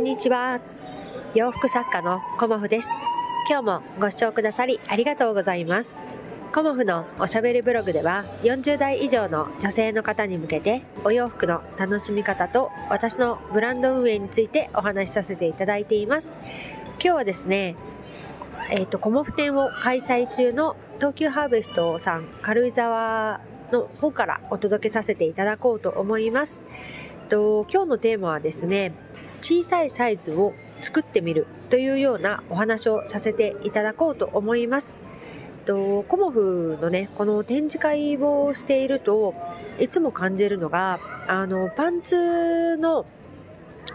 んにちは。洋服作家のコモフです。今日もご視聴くださりありがとうございます。コモフのおしゃべりブログでは40代以上の女性の方に向けてお洋服の楽しみ方と私のブランド運営についてお話しさせていただいています。今日はですね、えっ、ー、と、コモフ展を開催中の東急ハーベストさん軽井沢の方からお届けさせていただこうと思います。と今日のテーマはですね小さいサイズを作ってみるというようなお話をさせていただこうと思います。とコモフのねこの展示会をしているといつも感じるのがあのパンツの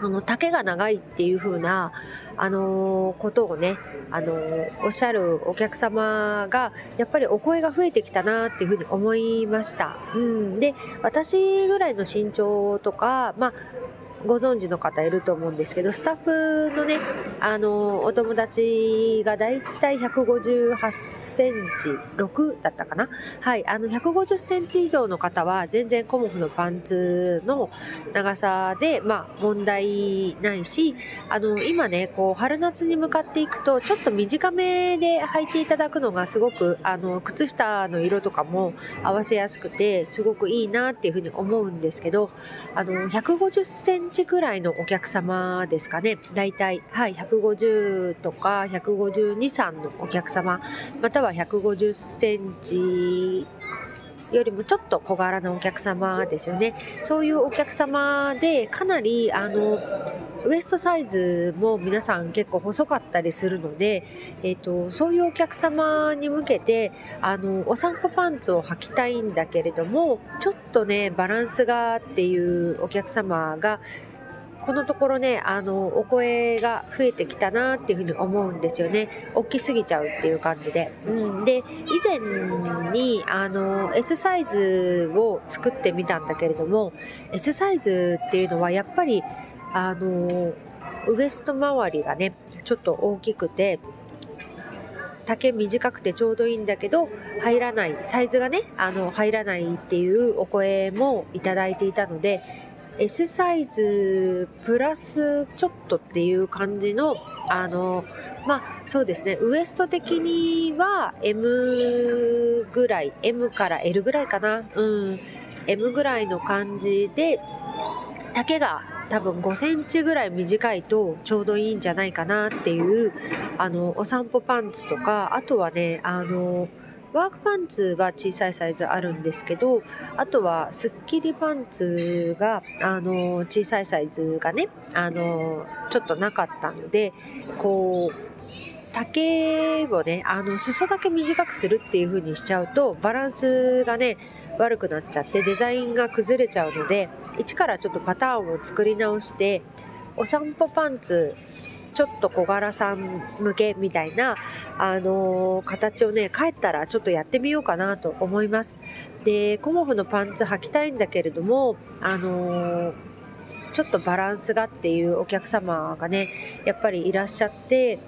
あの丈が長いっていう風なあのー、ことをね、あのー、おっしゃるお客様がやっぱりお声が増えてきたなっていう風に思いました。うん、で私ぐらいの身長とか、まあご存知の方いると思うんですけど、スタッフのね、あの、お友達がだいたい158センチ6だったかな？はい、あの、150センチ以上の方は全然コモフのパンツの長さで、まあ、問題ないし、あの、今ね、こう、春夏に向かっていくと、ちょっと短めで履いていただくのがすごく、あの、靴下の色とかも合わせやすくて、すごくいいなっていうふうに思うんですけど、あの、150センチぐらいのお客様ですかね。だいたい、はい、150とか152、3のお客様、または150センチよりもちょっと小柄なお客様ですよね。そういうお客様でかなりあのウエストサイズも皆さん結構細かったりするので、えーと、そういうお客様に向けてあのお散歩パンツを履きたいんだけれどもちょっとねバランスがっていうお客様がこのところね、あの、お声が増えてきたなっていうふうに思うんですよね。大きすぎちゃうっていう感じで。うん。で、以前に、あの、S サイズを作ってみたんだけれども、S サイズっていうのはやっぱり、あの、ウエスト周りがね、ちょっと大きくて、丈短くてちょうどいいんだけど入らないサイズがねあの入らないっていうお声もいただいていたので S サイズプラスちょっとっていう感じのあのまあそうですね。ウエスト的には M ぐらい M から L ぐらいかな。うん。M ぐらいの感じで丈が多分5センチぐらい短いとちょうどいいんじゃないかなっていうあのお散歩パンツとかあとはねあのワークパンツは小さいサイズあるんですけどあとはスッキリパンツがあの小さいサイズがねあのちょっとなかったのでこう丈をねあの裾だけ短くするっていう風にしちゃうとバランスがね悪くなっちゃってデザインが崩れちゃうので一からちょっとパターンを作り直してお散歩パンツちょっと小柄さん向けみたいな、あのー、形をね、帰ったらちょっとやってみようかなと思います。で、コモフのパンツ履きたいんだけれども、あのー、ちょっとバランスがっていうお客様がね、やっぱりいらっしゃって、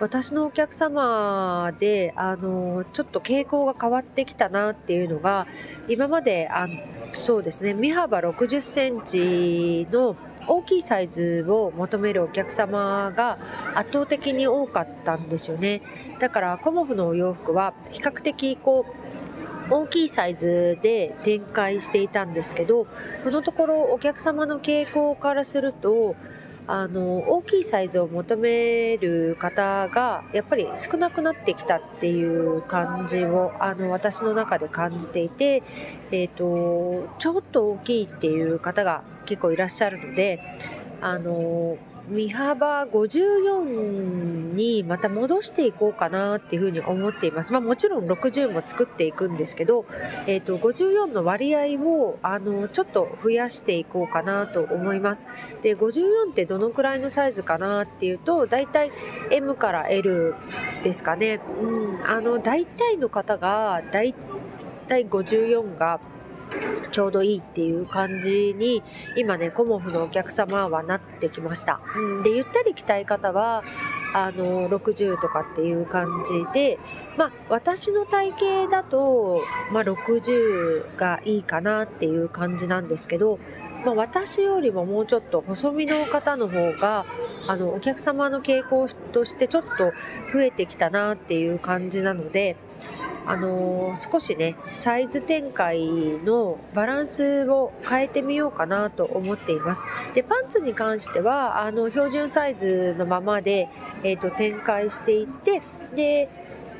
私のお客様で、あの、ちょっと傾向が変わってきたなっていうのが、今まで、あそうですね、身幅60センチの大きいサイズを求めるお客様が圧倒的に多かったんですよね。だからコモフのお洋服は比較的こう大きいサイズで展開していたんですけどこのところお客様の傾向からするとあの大きいサイズを求める方がやっぱり少なくなってきたっていう感じをあの私の中で感じていて、えーと、ちょっと大きいっていう方が結構いらっしゃるのであの身幅54にまた戻していこうかなっていうふうに思っています。まあ、もちろん60も作っていくんですけど、え、ー、と、54の割合を、あの、ちょっと増やしていこうかなと思います。で、54ってどのくらいのサイズかなっていうと、だいたい M から L ですかね。うん、あの、大体の方が、だいたい54がちょうどいいっていう感じに今ねコモフのお客様はなってきました、うん、でゆったり着たい方はあの60とかっていう感じでまあ私の体型だと、まあ、60がいいかなっていう感じなんですけどまあ、私よりももうちょっと細身の方の方があのお客様の傾向としてちょっと増えてきたなっていう感じなので、あの、少しねサイズ展開のバランスを変えてみようかなと思っています。でパンツに関してはあの標準サイズのままで、えーと、展開していってで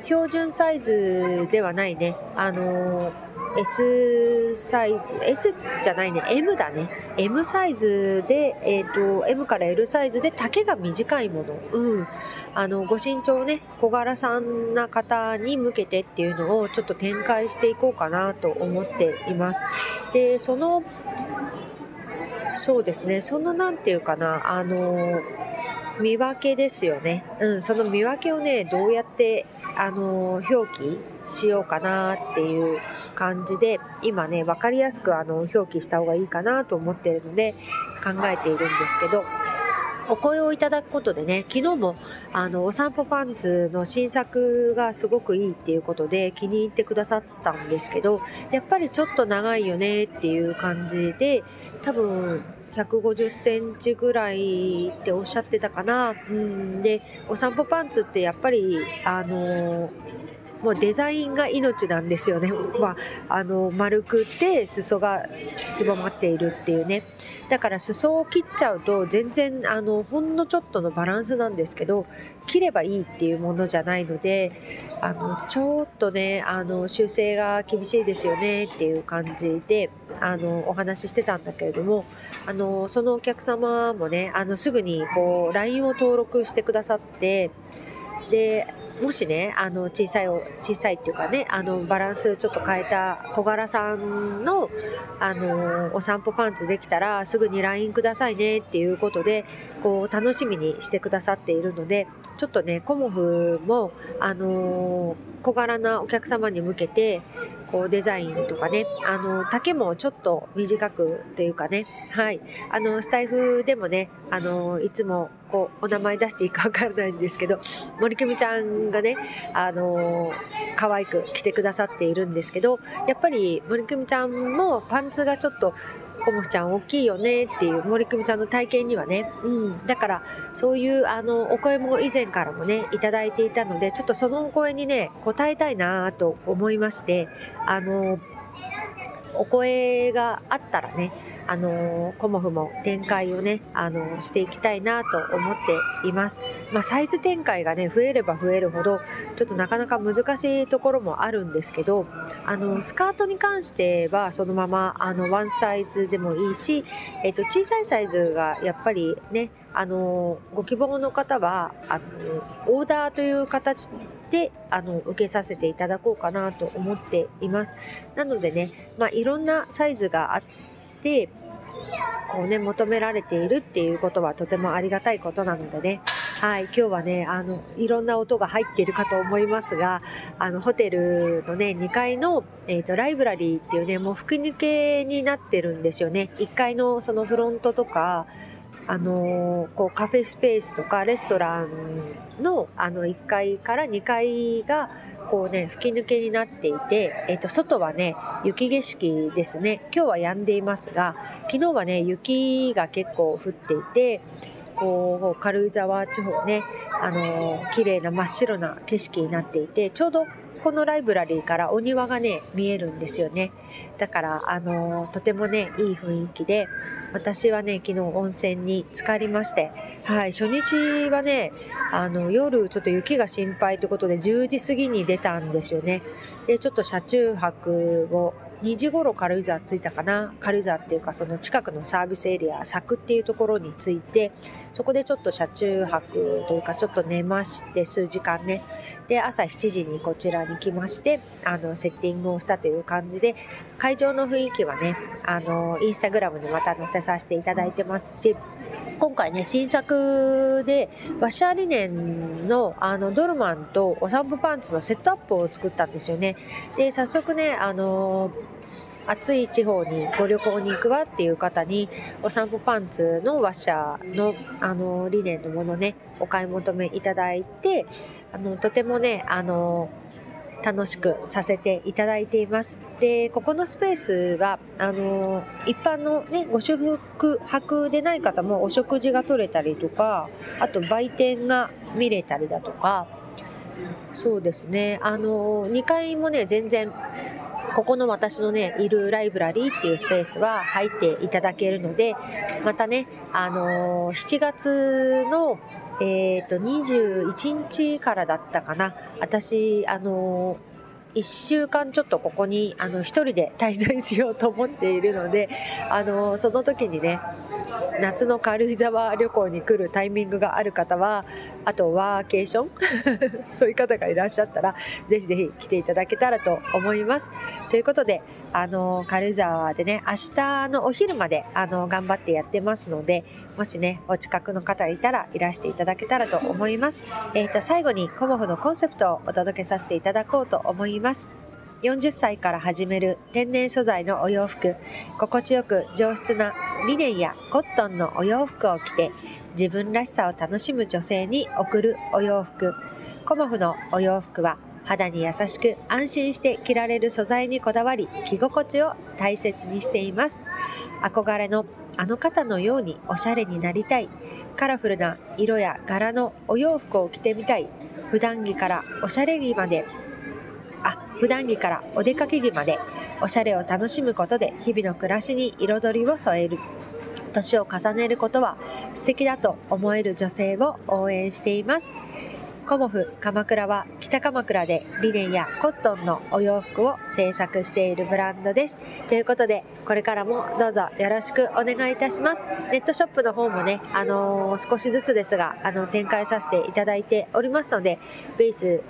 標準サイズではないねあの S サイズ S じゃないね。M だね。M サイズで、えーと、M から L サイズで丈が短いもの、うん、あのご身長ね小柄さんな方に向けてっていうのをちょっと展開していこうかなと思っています。でそのそうですね。そのなんていうかなあの見分けですよね、うん、その見分けをねどうやってあの表記しようかなっていう感じで今ね分かりやすくあの表記した方がいいかなと思ってるので考えているんですけどお声をいただくことでね昨日もあのお散歩パンツの新作がすごくいいっていうことで気に入ってくださったんですけどやっぱりちょっと長いよねっていう感じで多分150センチぐらいっておっしゃってたかな。うん、で、お散歩パンツってやっぱり、あのもうデザインが命なんですよね。まあ、あの丸くて裾がつぼまっているっていうね。だから裾を切っちゃうと全然あのほんのちょっとのバランスなんですけど切ればいいっていうものじゃないのであのちょっとねあの修正が厳しいですよねっていう感じであのお話ししてたんだけれどもあのそのお客様もねあのすぐにこう LINE を登録してくださってでもしねあの小さい小さいっていうかねあのバランスちょっと変えた小柄さんのあのお散歩パンツできたらすぐに LINE くださいねっていうことでこう楽しみにしてくださっているのでちょっとねコモフもあの小柄なお客様に向けてこうデザインとかねあの丈もちょっと短くというかね。はい。あのスタイフでもねあのいつもこうお名前出していいか 分からないんですけど森久美ちゃんがねあの可愛く着てくださっているんですけどやっぱり森久美ちゃんもパンツがちょっとコモフちゃん大きいよねっていう森久美ちゃんの体験にはね、うん、だからそういうあのお声も以前からもねいただいていたのでちょっとそのお声にね答えたいなと思いましてあのお声があったらねあのコモフも展開をね、あのしていきたいなと思っています。まあ、サイズ展開がね、増えれば増えるほど、ちょっとなかなか難しいところもあるんですけど、あの、スカートに関してはそのまま、あの、ワンサイズでもいいし、えっと、小さいサイズがやっぱりね、あの、ご希望の方は、あの、オーダーという形で、あの、受けさせていただこうかなと思っています。なのでね、まあ、いろんなサイズがあって、こうね求められているっていうことはとてもありがたいことなのでね。はい今日はねあのいろんな音が入っているかと思いますがあのホテルのね2階の、えーと、ライブラリーっていうねもう吹き抜けになってるんですよね。1階のそのフロントとかあのこうカフェスペースとかレストランのあの1階から2階がこうね吹き抜けになっていて、えー、と外はね雪景色ですね。今日は止んでいますが昨日はね雪が結構降っていてこう軽井沢地方ねあの綺麗な真っ白な景色になっていてちょうどこのライブラリーからお庭がね見えるんですよね。だからあのとてもねいい雰囲気で私はね昨日温泉に浸かりましてはい初日はねあの夜ちょっと雪が心配ということで10時過ぎに出たんですよね。でちょっと車中泊を2時頃軽井沢着いたかな？軽井沢っていうかその近くのサービスエリア佐久っていうところに着いてそこでちょっと車中泊というかちょっと寝まして数時間ね。で朝7時にこちらに来ましてあのセッティングをしたという感じで会場の雰囲気はねあのインスタグラムにまた載せさせていただいてますし今回ね新作でワッシャーリネンのあのドルマンとお散歩パンツのセットアップを作ったんですよね。で早速ねあの暑い地方にご旅行に行くわっていう方にお散歩パンツのワッシャーのあのリネンのものねお買い求めいただいてあのとてもねあの楽しくさせていただいています。でここのスペースはあの一般のねご宿泊でない方もお食事が取れたりとかあと売店が見れたりだとか。そうですね。あの2階もね全然ここの私のね、いるライブラリーっていうスペースは入っていただけるので、またね、あの、7月の、えっ、ー、と、21日からだったかな。私、あのー1週間ちょっとここにあの1人で滞在しようと思っているのであのその時にね夏の軽井沢旅行に来るタイミングがある方はあとワーケーション？そういう方がいらっしゃったらぜひぜひ来ていただけたらと思います。ということであの軽井沢でね明日のお昼まであの頑張ってやってますのでもしねお近くの方いたらいらしていただけたらと思います、えーと、最後にコモフのコンセプトをお届けさせていただこうと思います。40歳から始める天然素材のお洋服心地よく上質なリネンやコットンのお洋服を着て自分らしさを楽しむ女性に贈るお洋服。コモフのお洋服は肌に優しく安心して着られる素材にこだわり着心地を大切にしています。憧れのあの方のようにおしゃれになりたい。カラフルな色や柄のお洋服を着てみたい。普段着からおしゃれ着まであ普段着からお出かけ着までおしゃれを楽しむことで日々の暮らしに彩りを添える。年を重ねることは素敵だと思える女性を応援しています。コモフ鎌倉は北鎌倉でリネンやコットンのお洋服を制作しているブランドです。ということで、これからもどうぞよろしくお願いいたします。ネットショップの方もね、あのー、少しずつですが、あの、展開させていただいておりますので、ベース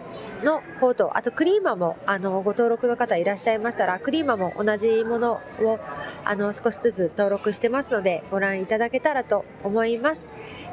の方と、あとクリーマも、あの、ご登録の方いらっしゃいましたら、クリーマも同じものを、あの、少しずつ登録してますので、ご覧いただけたらと思います。